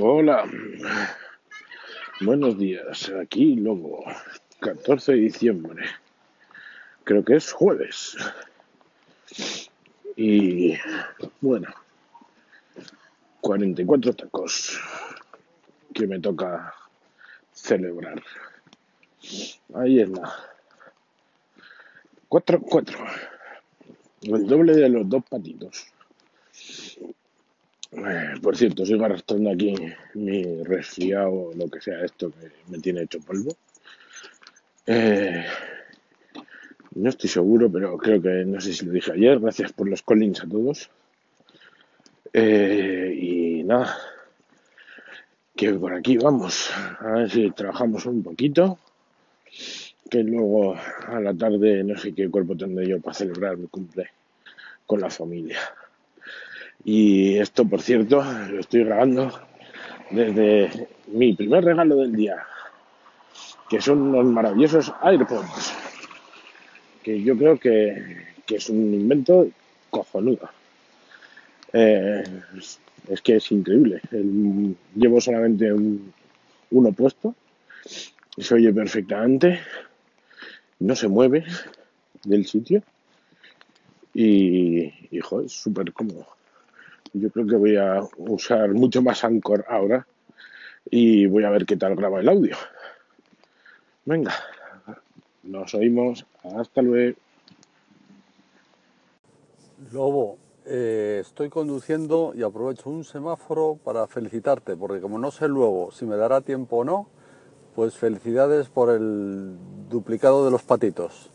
Hola, buenos días. Aquí Lobo, 14 de diciembre. Creo que es jueves. Y bueno, 44 tacos que me toca celebrar. Ahí es la 4 4. El doble de los dos patitos. Eh, por cierto, sigo arrastrando aquí mi resfriado lo que sea esto que me tiene hecho polvo. Eh, no estoy seguro, pero creo que no sé si lo dije ayer. Gracias por los collins a todos. Eh, y nada, que por aquí vamos. A ver si trabajamos un poquito. Que luego a la tarde no sé qué cuerpo tendré yo para celebrar mi cumple con la familia. Y esto, por cierto, lo estoy grabando desde mi primer regalo del día, que son unos maravillosos AirPods, que yo creo que, que es un invento cojonudo. Eh, es que es increíble. Llevo solamente un, uno puesto se oye perfectamente, no se mueve del sitio y, joder, es súper cómodo. Yo creo que voy a usar mucho más Anchor ahora y voy a ver qué tal graba el audio. Venga, nos oímos. Hasta luego. Lobo, eh, estoy conduciendo y aprovecho un semáforo para felicitarte, porque como no sé luego si me dará tiempo o no, pues felicidades por el duplicado de los patitos.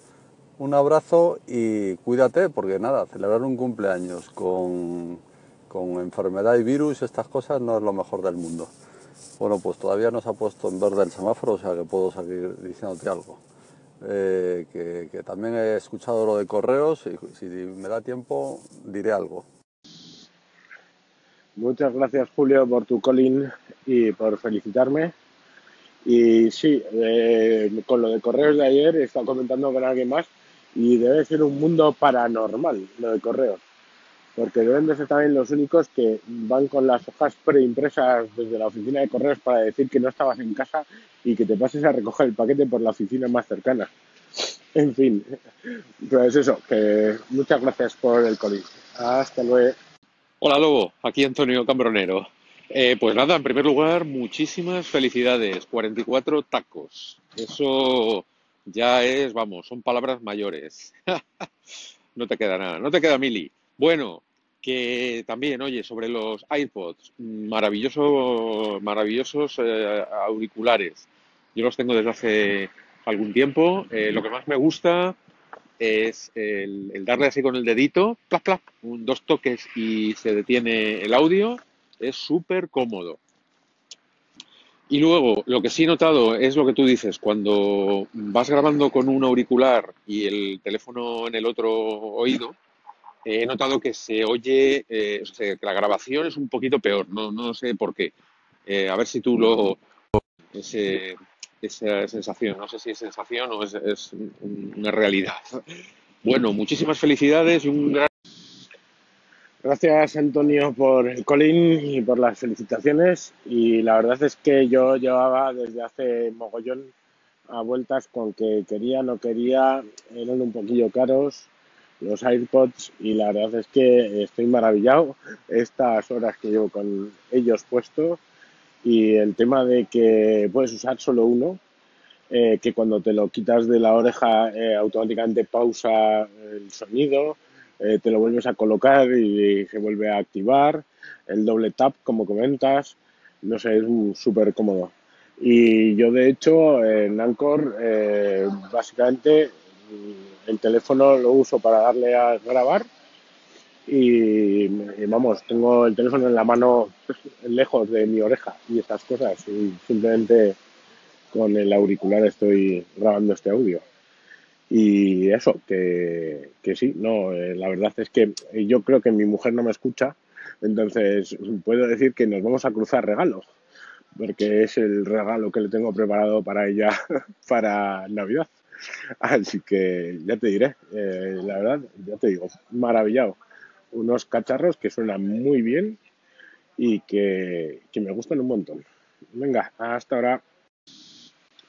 Un abrazo y cuídate, porque nada, celebrar un cumpleaños con, con enfermedad y virus, estas cosas no es lo mejor del mundo. Bueno, pues todavía no se ha puesto en verde el semáforo, o sea que puedo seguir diciéndote algo. Eh, que, también he escuchado lo de correos y si me da tiempo diré algo. Muchas gracias, Julio, por tu calling y por felicitarme. Y sí, eh, con lo de correos de ayer he estado comentando con alguien más y debe ser un mundo paranormal lo de correos, porque deben de ser también los únicos que van con las hojas preimpresas desde la oficina de correos para decir que no estabas en casa y que te pases a recoger el paquete por la oficina más cercana. En fin, pues eso, que muchas gracias por el calling. Hasta luego. Hola Lobo, aquí Antonio Cambronero. Eh, pues nada, en primer lugar, muchísimas felicidades. 44 tacos. Eso ya es, vamos, son palabras mayores. No te queda nada, no te queda mili. Bueno, que también, oye, sobre los iPods, maravilloso, maravillosos eh, auriculares. Yo los tengo desde hace algún tiempo. Eh, lo que más me gusta es el, darle así con el dedito, un, dos toques y se detiene el audio. Es súper cómodo. Y luego, lo que sí he notado es lo que tú dices, cuando vas grabando con un auricular y el teléfono en el otro oído, he notado que se oye, eh, o sea, que la grabación es un poquito peor, no, no sé por qué. Eh, a ver si tú lo, esa sensación, no sé si es sensación o es, es un- una realidad. Bueno, muchísimas felicidades y un gran Gracias, Antonio, por el calling y por las felicitaciones. Y la verdad es que yo llevaba desde hace mogollón a vueltas con que quería, no quería, eran un poquillo caros los AirPods y la verdad es que estoy maravillado estas horas que llevo con ellos puestos y el tema de que puedes usar solo uno, eh, que cuando te lo quitas de la oreja eh, automáticamente pausa el sonido, eh, te lo vuelves a colocar y se vuelve a activar, el doble tap como comentas, no sé, es súper cómodo. Y yo de hecho en Anchor eh, básicamente el teléfono lo uso para darle a grabar y, vamos, tengo el teléfono en la mano lejos de mi oreja y estas cosas y simplemente con el auricular estoy grabando este audio. Y eso, que, sí, no, eh, la verdad es que yo creo que mi mujer no me escucha, entonces puedo decir que nos vamos a cruzar regalos, porque es el regalo que le tengo preparado para ella para Navidad. Así que ya te diré, eh, la verdad, ya te digo, maravillado. Unos cacharros que suenan muy bien y que, que me gustan un montón. Venga, hasta ahora.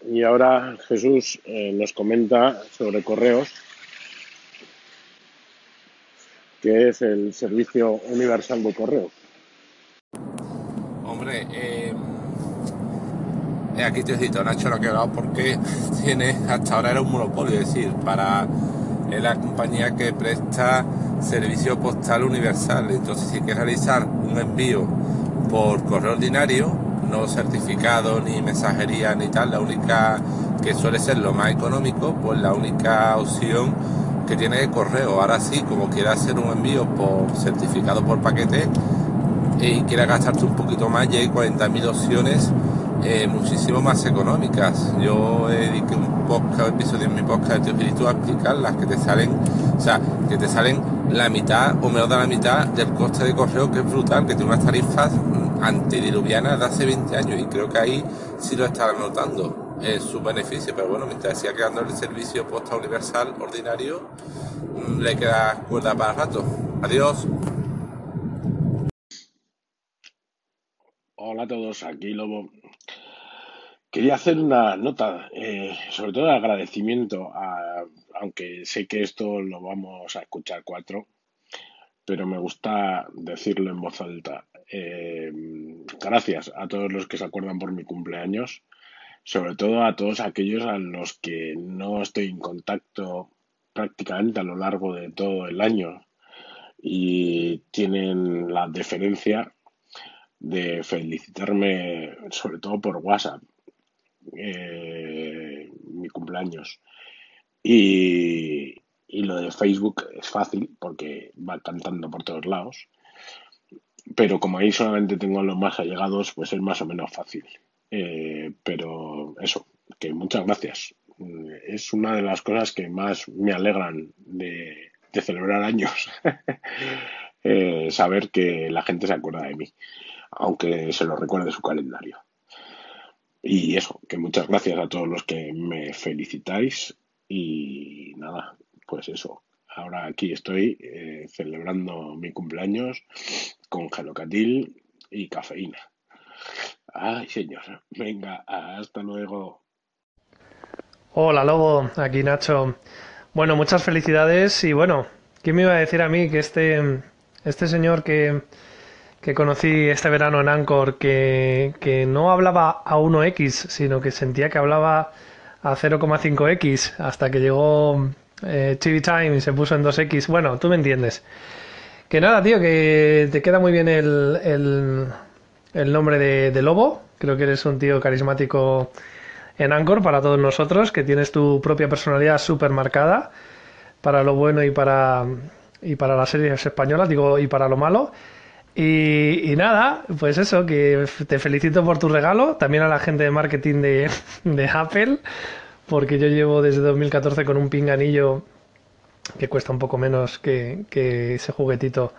Y ahora Jesús eh, nos comenta sobre correos, que es el servicio universal de correo. Hombre, eh, aquí te cito, Nacho, lo que he porque tiene, hasta ahora era un monopolio, es decir, para es la compañía que presta servicio postal universal. Entonces, si quieres realizar un envío por correo ordinario, no certificado ni mensajería ni tal, la única que suele ser lo más económico, pues la única opción que tiene es correo. Ahora sí, como quieras hacer un envío por certificado por paquete y quieras gastarte un poquito más, ya hay 40.000 opciones eh, muchísimo más económicas. Yo dediqué un podcast, episodio en mi podcast de Espíritu a explicar las que te salen, o sea, que te salen la mitad o menos de la mitad del coste de correo, que es brutal, que tiene unas tarifas antediluvianas de hace 20 años y creo que ahí sí lo estarán notando es su beneficio, pero bueno, mientras siga quedando el servicio posta universal ordinario, mm, le queda cuerda para rato. Adiós. Hola a todos, aquí Lobo. Quería hacer una nota, eh, sobre todo de agradecimiento, a, aunque sé que esto lo vamos a escuchar cuatro, pero me gusta decirlo en voz alta. Eh, gracias a todos los que se acuerdan por mi cumpleaños, sobre todo a todos aquellos a los que no estoy en contacto prácticamente a lo largo de todo el año y tienen la deferencia de felicitarme sobre todo por WhatsApp eh, mi cumpleaños y, y lo de Facebook es fácil porque va cantando por todos lados pero como ahí solamente tengo los más allegados, pues es más o menos fácil. Eh, pero eso, que muchas gracias. Es una de las cosas que más me alegran de, celebrar años. Eh, saber que la gente se acuerda de mí, aunque se lo recuerde su calendario. Y eso, que muchas gracias a todos los que me felicitáis. Y nada, pues eso. Ahora aquí estoy eh, celebrando mi cumpleaños con gelocatil y cafeína. Ay, señor. Venga, hasta luego. Hola, Lobo. Aquí Nacho. Bueno, muchas felicidades y bueno, ¿quién me iba a decir a mí que este, este señor que, que conocí este verano en Anchor, que, que no hablaba a 1x, sino que sentía que hablaba a 0,5x hasta que llegó eh, TV Time y se puso en 2x. Bueno, tú me entiendes. Que nada, tío, que te queda muy bien el, el, nombre de, Lobo. Creo que eres un tío carismático en Anchor para todos nosotros, que tienes tu propia personalidad súper marcada para lo bueno y para, y para las series españolas, digo, y para lo malo. Y, nada, pues eso, que te felicito por tu regalo, también a la gente de marketing de, de Apple, porque yo llevo desde 2014 con un pinganillo que cuesta un poco menos que, ese juguetito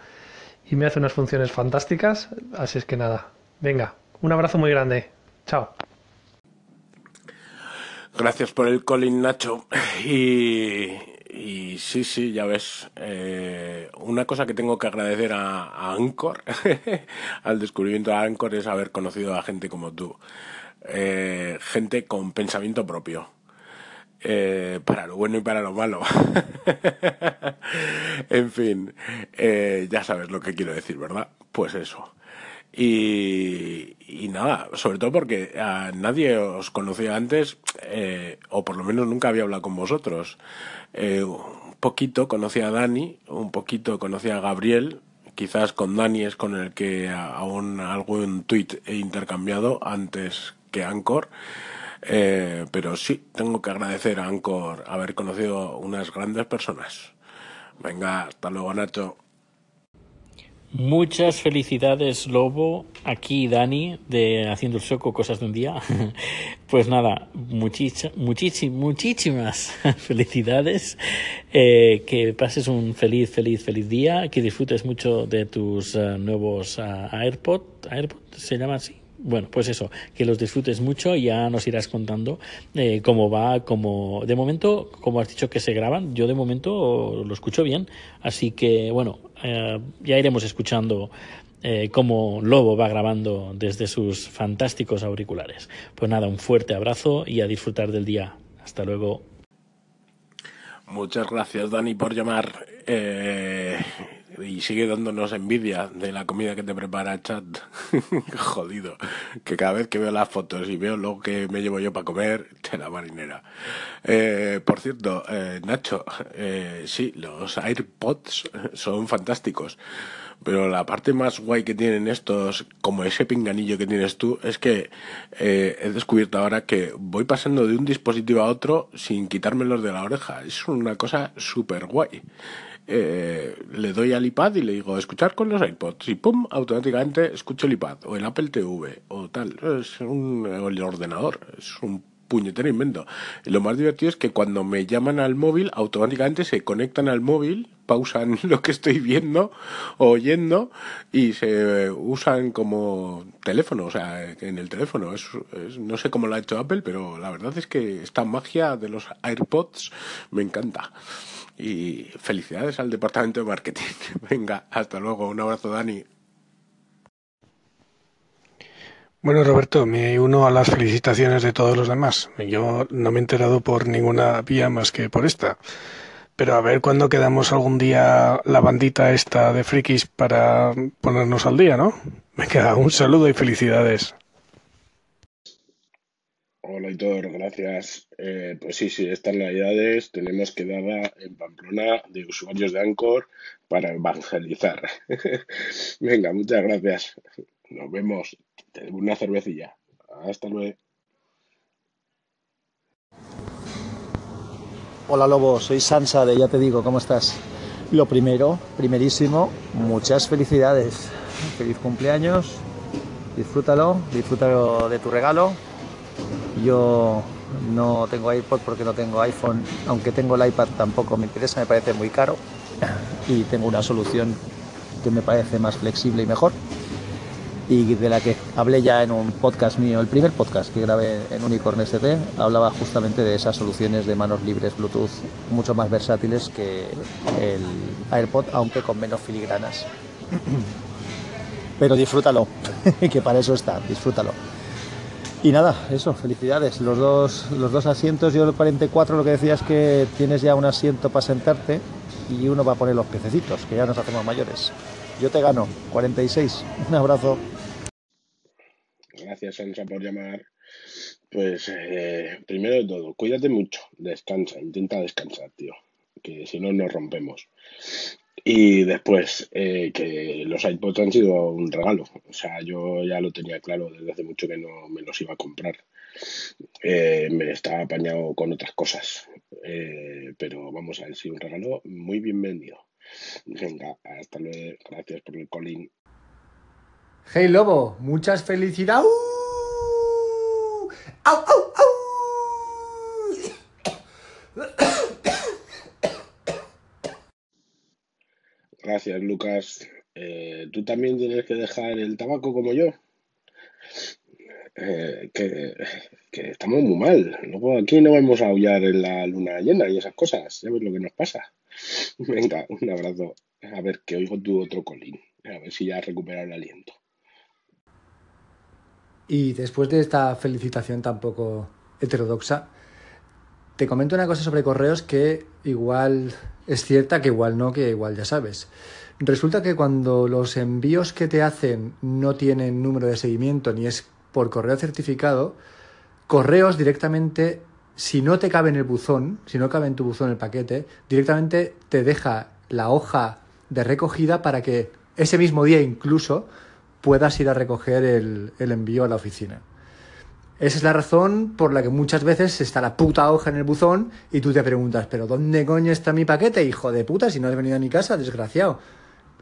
y me hace unas funciones fantásticas. Así es que nada, venga, un abrazo muy grande. Chao. Gracias por el Colin Nacho. Y, y sí, sí, ya ves. Eh, una cosa que tengo que agradecer a, a al descubrimiento de Anchor, es haber conocido a gente como tú. Eh, gente con pensamiento propio eh, para lo bueno y para lo malo. en fin, eh, ya sabes lo que quiero decir, ¿verdad? Pues eso. Y, nada, sobre todo porque a nadie os conocía antes, eh, o por lo menos nunca había hablado con vosotros. un poquito conocía a Dani, un poquito conocía a Gabriel, quizás con Dani es con el que aún algún tweet he intercambiado antes que Anchor. Eh, pero sí, tengo que agradecer a Ancor haber conocido unas grandes personas. Venga, hasta luego, Nacho. Muchas felicidades, Lobo. Aquí Dani, de Haciendo el Soco, Cosas de un Día. Pues nada, muchísimas, muchísimas felicidades. Eh, que pases un feliz, feliz, feliz día. Que disfrutes mucho de tus uh, nuevos uh, AirPod. ¿AirPod se llama así? Bueno, pues eso, que los disfrutes mucho y ya nos irás contando eh, cómo va, cómo... De momento, como has dicho que se graban, yo de momento lo escucho bien, así que bueno, eh, ya iremos escuchando eh, cómo Lobo va grabando desde sus fantásticos auriculares. Pues nada, un fuerte abrazo y a disfrutar del día. Hasta luego. Muchas gracias, Dani, por llamar. Y sigue dándonos envidia de la comida que te prepara Chat. Jodido. Que cada vez que veo las fotos y veo lo que me llevo yo para comer, te la marinera. Eh, por cierto, eh, Nacho, eh, sí, los AirPods son fantásticos. Pero la parte más guay que tienen estos, como ese pinganillo que tienes tú, es que eh, he descubierto ahora que voy pasando de un dispositivo a otro sin quitármelos de la oreja. Es una cosa súper guay. Eh, le doy al iPad y le digo escuchar con los iPods y pum, automáticamente escucho el iPad o el Apple TV o tal. Es un, ordenador. Es un puñetero invento. Lo más divertido es que cuando me llaman al móvil, automáticamente se conectan al móvil, pausan lo que estoy viendo o oyendo y se usan como teléfono, o sea, en el teléfono. Es, es- no sé cómo lo ha hecho Apple, pero la verdad es que esta magia de los AirPods me encanta. Y felicidades al departamento de marketing. Venga, hasta luego. Un abrazo, Dani. Bueno, Roberto, me uno a las felicitaciones de todos los demás. Yo no me he enterado por ninguna vía más que por esta. Pero a ver cuándo quedamos algún día la bandita esta de frikis para ponernos al día, ¿no? Venga, un saludo y felicidades. Hola Hitor, gracias. Eh, pues sí, sí, estas navidades tenemos quedada en Pamplona de usuarios de Anchor para evangelizar. Venga, muchas gracias. Nos vemos. Una cervecilla. Hasta luego. Hola Lobo, soy Sansa de Ya Te Digo, ¿cómo estás? Lo primero, primerísimo, muchas felicidades. Feliz cumpleaños, disfrútalo, disfrútalo de tu regalo. Yo no tengo iPod porque no tengo iPhone, aunque tengo el iPad tampoco me interesa, me parece muy caro. Y tengo una solución que me parece más flexible y mejor. Y de la que hablé ya en un podcast mío, el primer podcast que grabé en Unicorn ST, hablaba justamente de esas soluciones de manos libres Bluetooth mucho más versátiles que el AirPod, aunque con menos filigranas. Pero disfrútalo, que para eso está, disfrútalo. Y nada, eso, felicidades. Los dos, los dos asientos, yo el 44 lo que decía es que tienes ya un asiento para sentarte y uno va a poner los pececitos, que ya nos hacemos mayores. Yo te gano, 46. Un abrazo. Gracias, Sansa, por llamar. Pues eh, primero de todo, cuídate mucho, descansa, intenta descansar, tío, que si no nos rompemos. Y después, eh, que los iPods han sido un regalo. O sea, yo ya lo tenía claro desde hace mucho que no me los iba a comprar. Eh, me estaba apañado con otras cosas. Eh, pero vamos a ver si un regalo muy bienvenido. Venga, hasta luego. Gracias por el colín. Hey Lobo, muchas felicidades. ¡Au, au, Gracias, Lucas. Eh, ¿tú también tienes que dejar el tabaco como yo? Eh, que, que estamos muy mal. Luego aquí no vamos a aullar en la luna llena y esas cosas. Ya ves lo que nos pasa. Venga, un abrazo. A ver, que oigo tu otro colín. A ver si ya has recuperado el aliento. Y después de esta felicitación tan poco heterodoxa, te comento una cosa sobre correos que igual es cierta, que igual no, que igual ya sabes. Resulta que cuando los envíos que te hacen no tienen número de seguimiento ni es por correo certificado, correos directamente, si no te cabe en el buzón, si no cabe en tu buzón el paquete, directamente te deja la hoja de recogida para que ese mismo día incluso puedas ir a recoger el, el envío a la oficina. Esa es la razón por la que muchas veces está la puta hoja en el buzón y tú te preguntas, pero ¿dónde coño está mi paquete, hijo de puta, si no has venido a mi casa, desgraciado?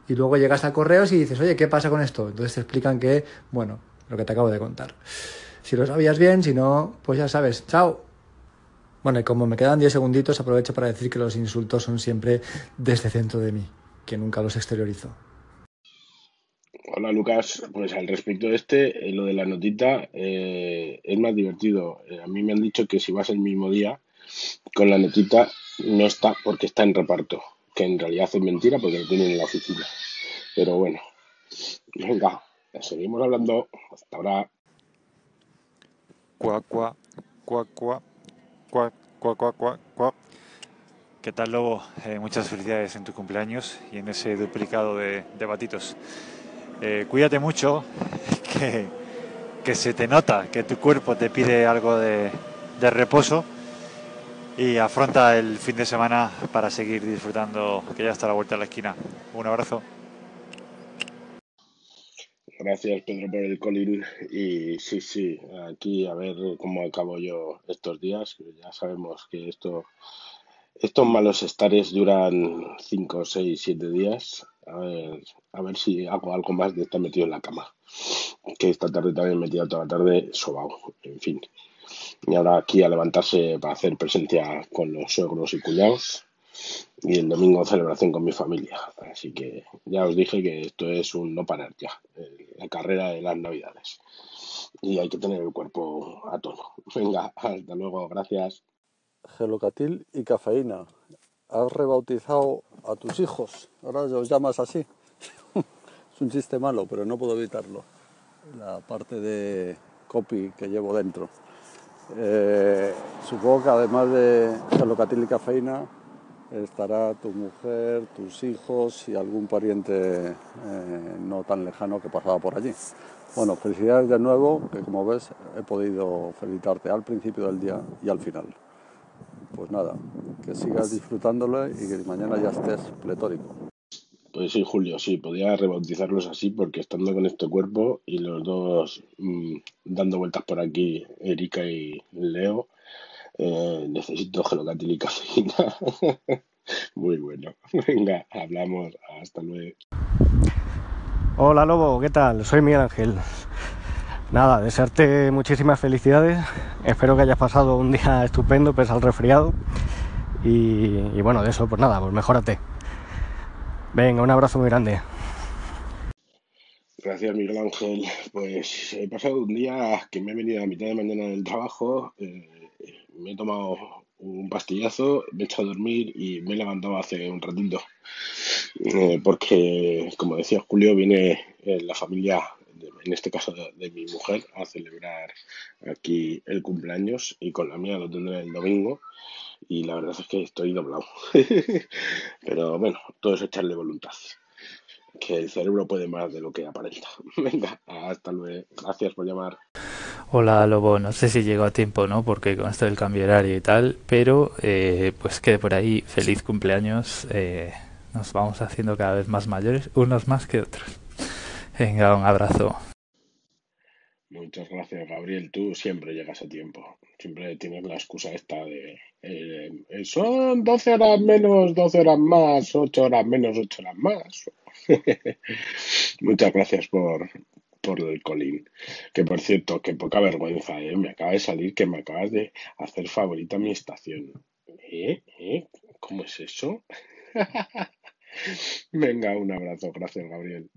Y luego llegas a correos y dices, oye, ¿qué pasa con esto? Entonces te explican que, bueno, lo que te acabo de contar. Si lo sabías bien, si no, pues ya sabes, chao. Bueno, y como me quedan 10 segunditos, aprovecho para decir que los insultos son siempre desde dentro de mí, que nunca los exteriorizo. Hola Lucas, pues al respecto de este, eh, lo de la notita eh, es más divertido. Eh, a mí me han dicho que si vas el mismo día con la notita no está porque está en reparto, que en realidad es mentira porque lo tienen en la oficina. Pero bueno, venga, seguimos hablando. Hasta ahora. Cuac, cuac, cuac, cuac, ¿Qué tal, Lobo? muchas felicidades en tu cumpleaños y en ese duplicado de batitos. Eh, cuídate mucho, que, que se te nota, que tu cuerpo te pide algo de, de reposo y afronta el fin de semana para seguir disfrutando, que ya está a la vuelta de la esquina. Un abrazo. Gracias, Pedro, por el colín. Y sí, sí, aquí a ver cómo acabo yo estos días. Ya sabemos que esto, estos malos estares duran 5, 6, 7 días. A ver, a ver si hago algo más de estar metido en la cama. Que esta tarde también he tirado toda la tarde sobao. En fin. Y ahora aquí a levantarse para hacer presencia con los suegros y cuñados. Y el domingo celebración con mi familia. Así que ya os dije que esto es un no parar ya. La carrera de las navidades. Y hay que tener el cuerpo a tono. Venga, hasta luego. Gracias. Gelocatil y cafeína. Has rebautizado a tus hijos. Ahora los llamas así. es un chiste malo, pero no puedo evitarlo. La parte de copy que llevo dentro. Eh, supongo que además de gelocatil y cafeína estará tu mujer, tus hijos y algún pariente eh, no tan lejano que pasaba por allí. Bueno, felicidades de nuevo, que como ves he podido felicitarte al principio del día y al final. Pues nada, que sigas disfrutándolo y que mañana ya estés pletórico. Pues sí, Julio, sí, podía rebautizarlos así porque estando con este cuerpo y los dos mm, dando vueltas por aquí, Erika y Leo, eh, necesito gelocatil y cafeína. Muy bueno. Venga, hablamos. Hasta luego. Hola Lobo, ¿qué tal? Soy Miguel Ángel. Nada, desearte muchísimas felicidades. Espero que hayas pasado un día estupendo, pese al resfriado. Y, bueno, de eso, pues nada, pues mejórate. Venga, un abrazo muy grande. Gracias, Miguel Ángel. Pues he pasado un día que me he venido a mitad de mañana del trabajo, eh, me he tomado un pastillazo, me he echado a dormir y me he levantado hace un ratito. Eh, porque, como decía Julio, viene eh, la familia, en este caso de, mi mujer, a celebrar aquí el cumpleaños y con la mía lo tendré el domingo. Y la verdad es que estoy doblado. Pero bueno, todo es echarle voluntad. Que el cerebro puede más de lo que aparenta. Venga, hasta luego. Gracias por llamar. Hola Lobo, no sé si llegó a tiempo, ¿no? Porque con esto del cambio horario y tal, pero eh, pues quede por ahí, feliz cumpleaños, eh, nos vamos haciendo cada vez más mayores, unos más que otros. Venga, un abrazo. Muchas gracias, Gabriel. Tú siempre llegas a tiempo. Siempre tienes la excusa esta de eh, eh, son 12 horas menos, 12 horas más, 8 horas menos, 8 horas más. Muchas gracias por, por el colín. Que por cierto, que poca vergüenza, ¿eh? Me acaba de salir que me acabas de hacer favorita mi estación. ¿Eh? ¿Eh? ¿Cómo es eso? Venga, un abrazo. Gracias, Gabriel.